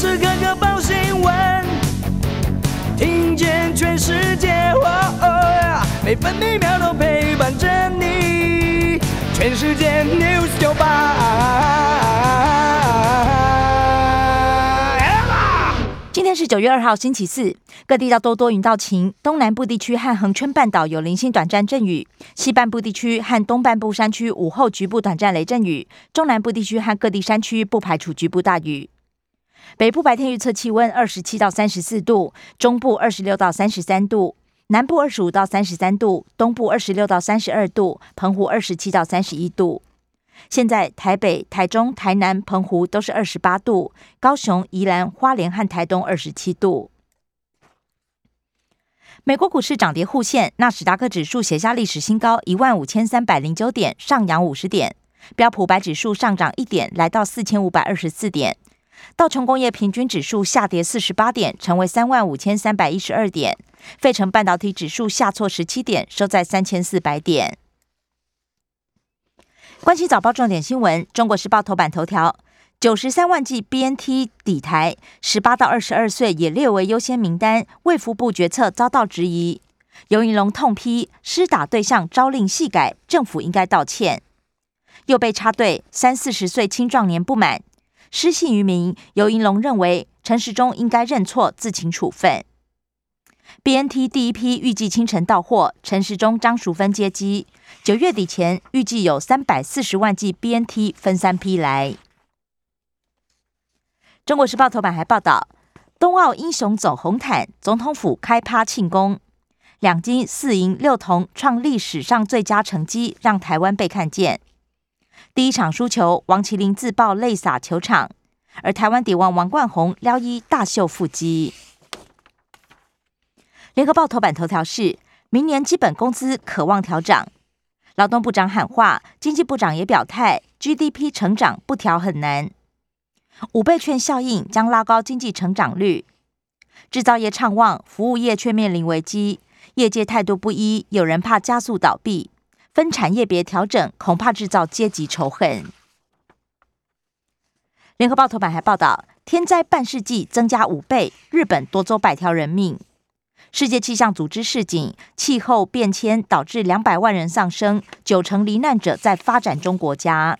时刻刻报新闻，听见全世界，每分每秒都陪伴着你。全世界 news 九八。今天是九月二号，星期四，各地大多多云到晴，东南部地区和恒春半岛有零星短暂阵雨，西半部地区和东半部山区午后局部短暂雷阵雨，中南部地区和各地山区不排除局部大雨。北部白天预测气温二十七到三十四度，中部二十六到三十三度，南部二十五到三十三度，东部二十六到三十二度，澎湖二十七到三十一度。现在台北、台中、台南、澎湖都是二十八度，高雄、宜兰花莲和台东二十七度。美国股市涨跌互现，纳斯达克指数写下历史新高一万五千三百零九点，上扬五十点；标普白指数上涨一点，来到四千五百二十四点；道琼工业平均指数下跌四十八点，成为三万五千三百一十二点；费城半导体指数下挫十七点，收在三千四百点。关系早报重点新闻：中国时报头版头条，九十三万剂 BNT 底台，十八到二十二岁也列为优先名单。卫福部决策遭到质疑，尤银龙痛批施打对象朝令夕改，政府应该道歉。又被插队，三四十岁青壮年不满，失信于民。尤银龙认为陈时中应该认错，自请处分。BNT 第一批预计清晨到货，陈时中、张淑芬接机。九月底前预计有三百四十万剂 BNT 分三批来。中国时报头版还报道，冬奥英雄走红毯，总统府开趴庆功，两金四银六铜，创历史上最佳成绩，让台湾被看见。第一场输球，王麒麟自爆泪洒球场，而台湾底王王冠宏撩衣大秀腹肌。联合报头版头条是：明年基本工资渴望调涨，劳动部长喊话，经济部长也表态，GDP 成长不调很难。五倍券效应将拉高经济成长率，制造业畅旺，服务业却面临危机，业界态度不一，有人怕加速倒闭，分产业别调整，恐怕制造阶级仇恨。联合报头版还报道，天灾半世纪增加五倍，日本夺走百条人命。世界气象组织示警，气候变迁导致两百万人丧生，九成罹难者在发展中国家。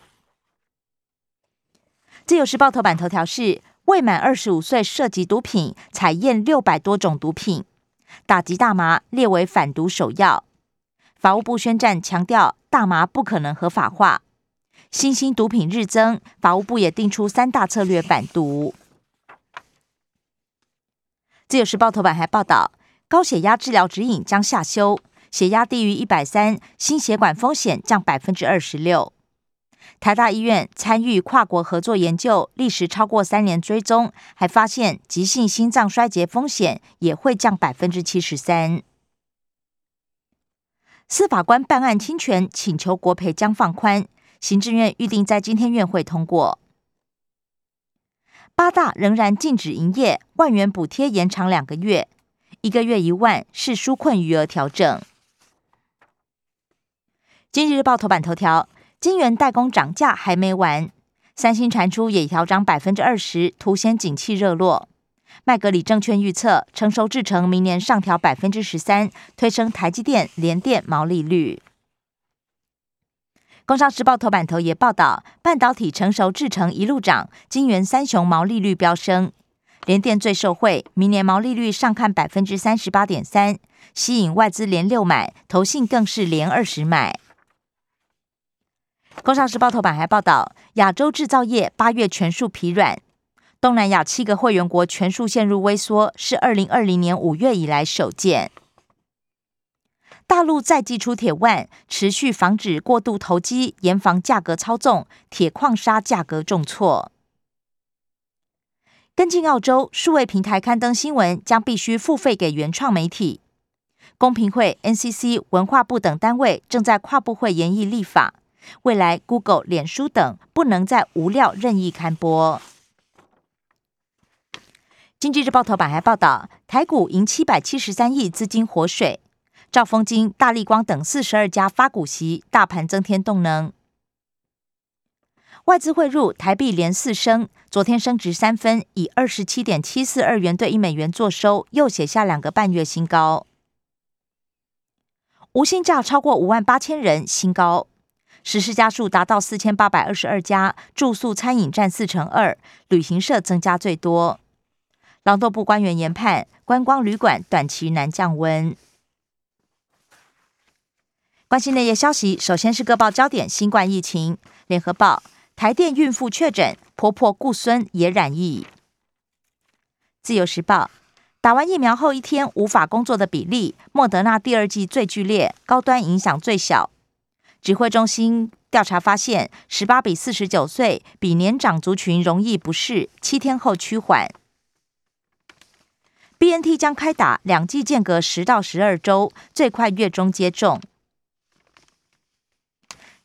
自由时报头版头条是：未满二十五岁涉及毒品，采验六百多种毒品，打击大麻列为反毒首要。法务部宣战，强调大麻不可能合法化。新兴毒品日增，法务部也定出三大策略反毒。自由时报头版还报道。高血压治疗指引将下修，血压低于一百三，心血管风险降百分之二十六。台大医院参与跨国合作研究，历时超过三年追踪，还发现急性心脏衰竭风险也会降百分之七十三。司法官办案侵权请求国赔将放宽，行政院预定在今天院会通过。八大仍然禁止营业，万元补贴延长两个月。一个月一万是纾困余额调整。经济日报头版头条：金元代工涨价还没完，三星传出也调涨百分之二十，凸显景气热络。麦格里证券预测成熟制程明年上调百分之十三，推升台积电、联电毛利率。工商时报头版头也报道，半导体成熟制程一路涨，金元三雄毛利率飙升。联电最受惠，明年毛利率上看百分之三十八点三，吸引外资连六买，投信更是连二十买。工商时报头版还报道，亚洲制造业八月全数疲软，东南亚七个会员国全数陷入萎缩，是二零二零年五月以来首见。大陆再祭出铁腕，持续防止过度投机，严防价格操纵，铁矿砂价格重挫。跟进澳洲数位平台刊登新闻，将必须付费给原创媒体。公平会、NCC、文化部等单位正在跨部会研议立法，未来 Google、脸书等不能再无料任意刊播。经济日报头版还报道，台股赢七百七十三亿资金活水，兆丰金、大立光等四十二家发股息，大盘增添动能。外资汇入台币连四升，昨天升值三分，以二十七点七四二元兑一美元作收，又写下两个半月新高。无薪假超过五万八千人，新高。实施家数达到四千八百二十二家，住宿餐饮占四成二，旅行社增加最多。劳动部官员研判，观光旅馆短期难降温。关心内页消息，首先是各报焦点：新冠疫情。联合报：台电孕妇确诊，婆婆顾孙也染疫。自由时报：打完疫苗后一天无法工作的比例，莫德纳第二季最剧烈，高端影响最小。指挥中心调查发现，十八比四十九岁比年长族群容易不适，七天后趋缓。B N T 将开打，两剂间隔十到十二周，最快月中接种。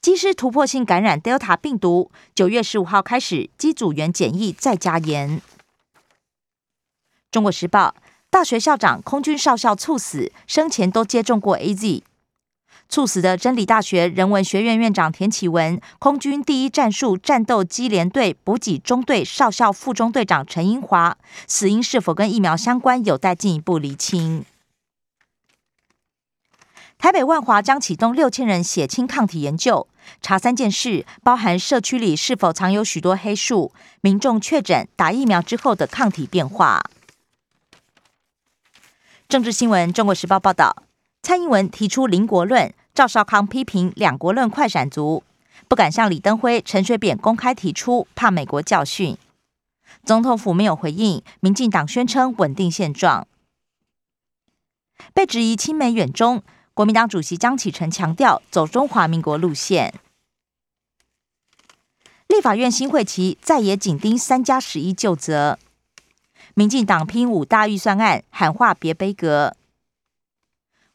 机师突破性感染 Delta 病毒，九月十五号开始机组员检疫再加严。中国时报大学校长空军少校猝死，生前都接种过 A Z。猝死的真理大学人文学院院长田启文，空军第一战术战斗机联队补给中队少校副中队长陈英华，死因是否跟疫苗相关，有待进一步厘清。台北万华将启动六千人血清抗体研究，查三件事，包含社区里是否藏有许多黑数，民众确诊打疫苗之后的抗体变化。政治新闻，《中国时报》报道。蔡英文提出“邻国论”，赵少康批评“两国论”快闪族，不敢向李登辉、陈水扁公开提出，怕美国教训。总统府没有回应，民进党宣称稳定现状。被质疑亲美远中，国民党主席江启臣强调走中华民国路线。立法院新会期再也紧盯三加十一就责，民进党拼五大预算案，喊话别悲歌。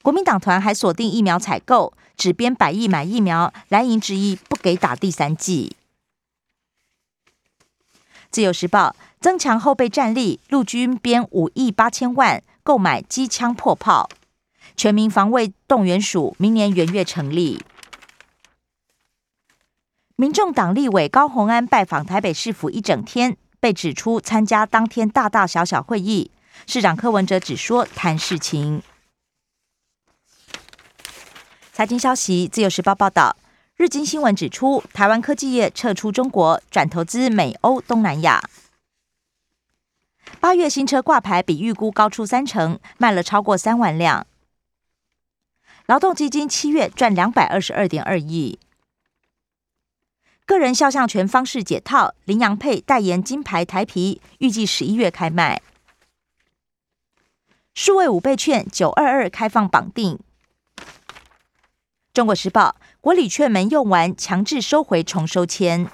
国民党团还锁定疫苗采购，只编百亿买疫苗，蓝营执意不给打第三剂。自由时报增强后备战力，陆军编五亿八千万购买机枪破炮，全民防卫动员署明年元月成立。民众党立委高鸿安拜访台北市府一整天，被指出参加当天大大小小会议，市长柯文哲只说谈事情。财经消息，《自由时报》报道，日经新闻指出，台湾科技业撤出中国，转投资美、欧、东南亚。八月新车挂牌比预估高出三成，卖了超过三万辆。劳动基金七月赚两百二十二点二亿。个人肖像权方式解套，林洋配代言金牌台皮，预计十一月开卖。数位五倍券九二二开放绑定。中国时报：国礼券没用完，强制收回重收签。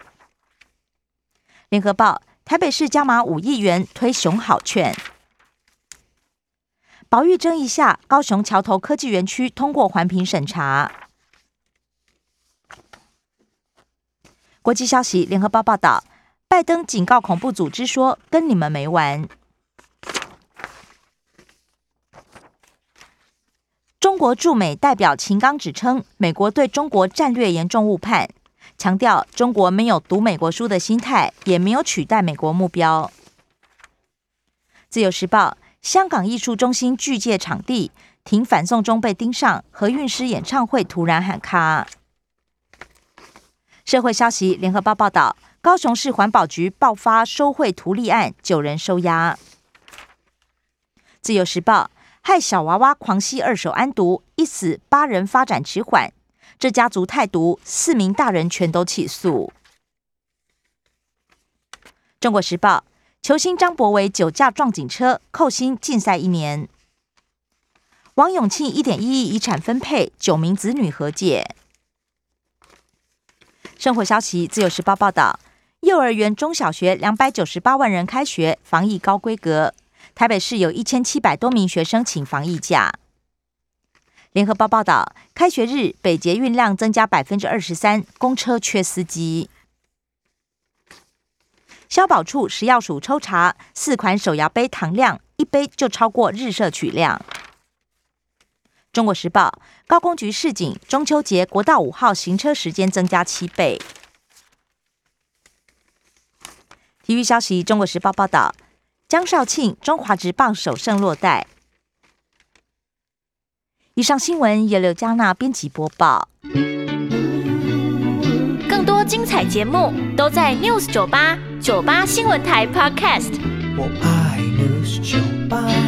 联合报：台北市加码五亿元推熊好券。保育争议下，高雄桥头科技园区通过环评审查。国际消息：联合报报道，拜登警告恐怖组织说：“跟你们没完。”中国驻美代表秦刚指称，美国对中国战略严重误判，强调中国没有读美国书的心态，也没有取代美国目标。自由时报：香港艺术中心巨借场地停反送中被盯上，何韵诗演唱会突然喊卡。社会消息：联合报报道，高雄市环保局爆发收贿图利案，九人收押。自由时报。害小娃娃狂吸二手安毒，一死八人发展迟缓。这家族太毒，四名大人全都起诉。中国时报：球星张博伟酒驾撞警车，扣薪禁赛一年。王永庆一点一亿遗产分配，九名子女和解。生活消息：自由时报报道，幼儿园、中小学两百九十八万人开学，防疫高规格。台北市有一千七百多名学生请防疫假。联合报报道，开学日北捷运量增加百分之二十三，公车缺司机。消保处食药署抽查四款手摇杯糖量，一杯就超过日摄取量。中国时报高工局示警，中秋节国道五号行车时间增加七倍。体育消息，《中国时报》报道，江少庆中华职棒首胜落袋。以上新闻由刘嘉娜编辑播报。更多精彩节目都在 News 九八九八新闻台 Podcast。我爱 News 酒吧。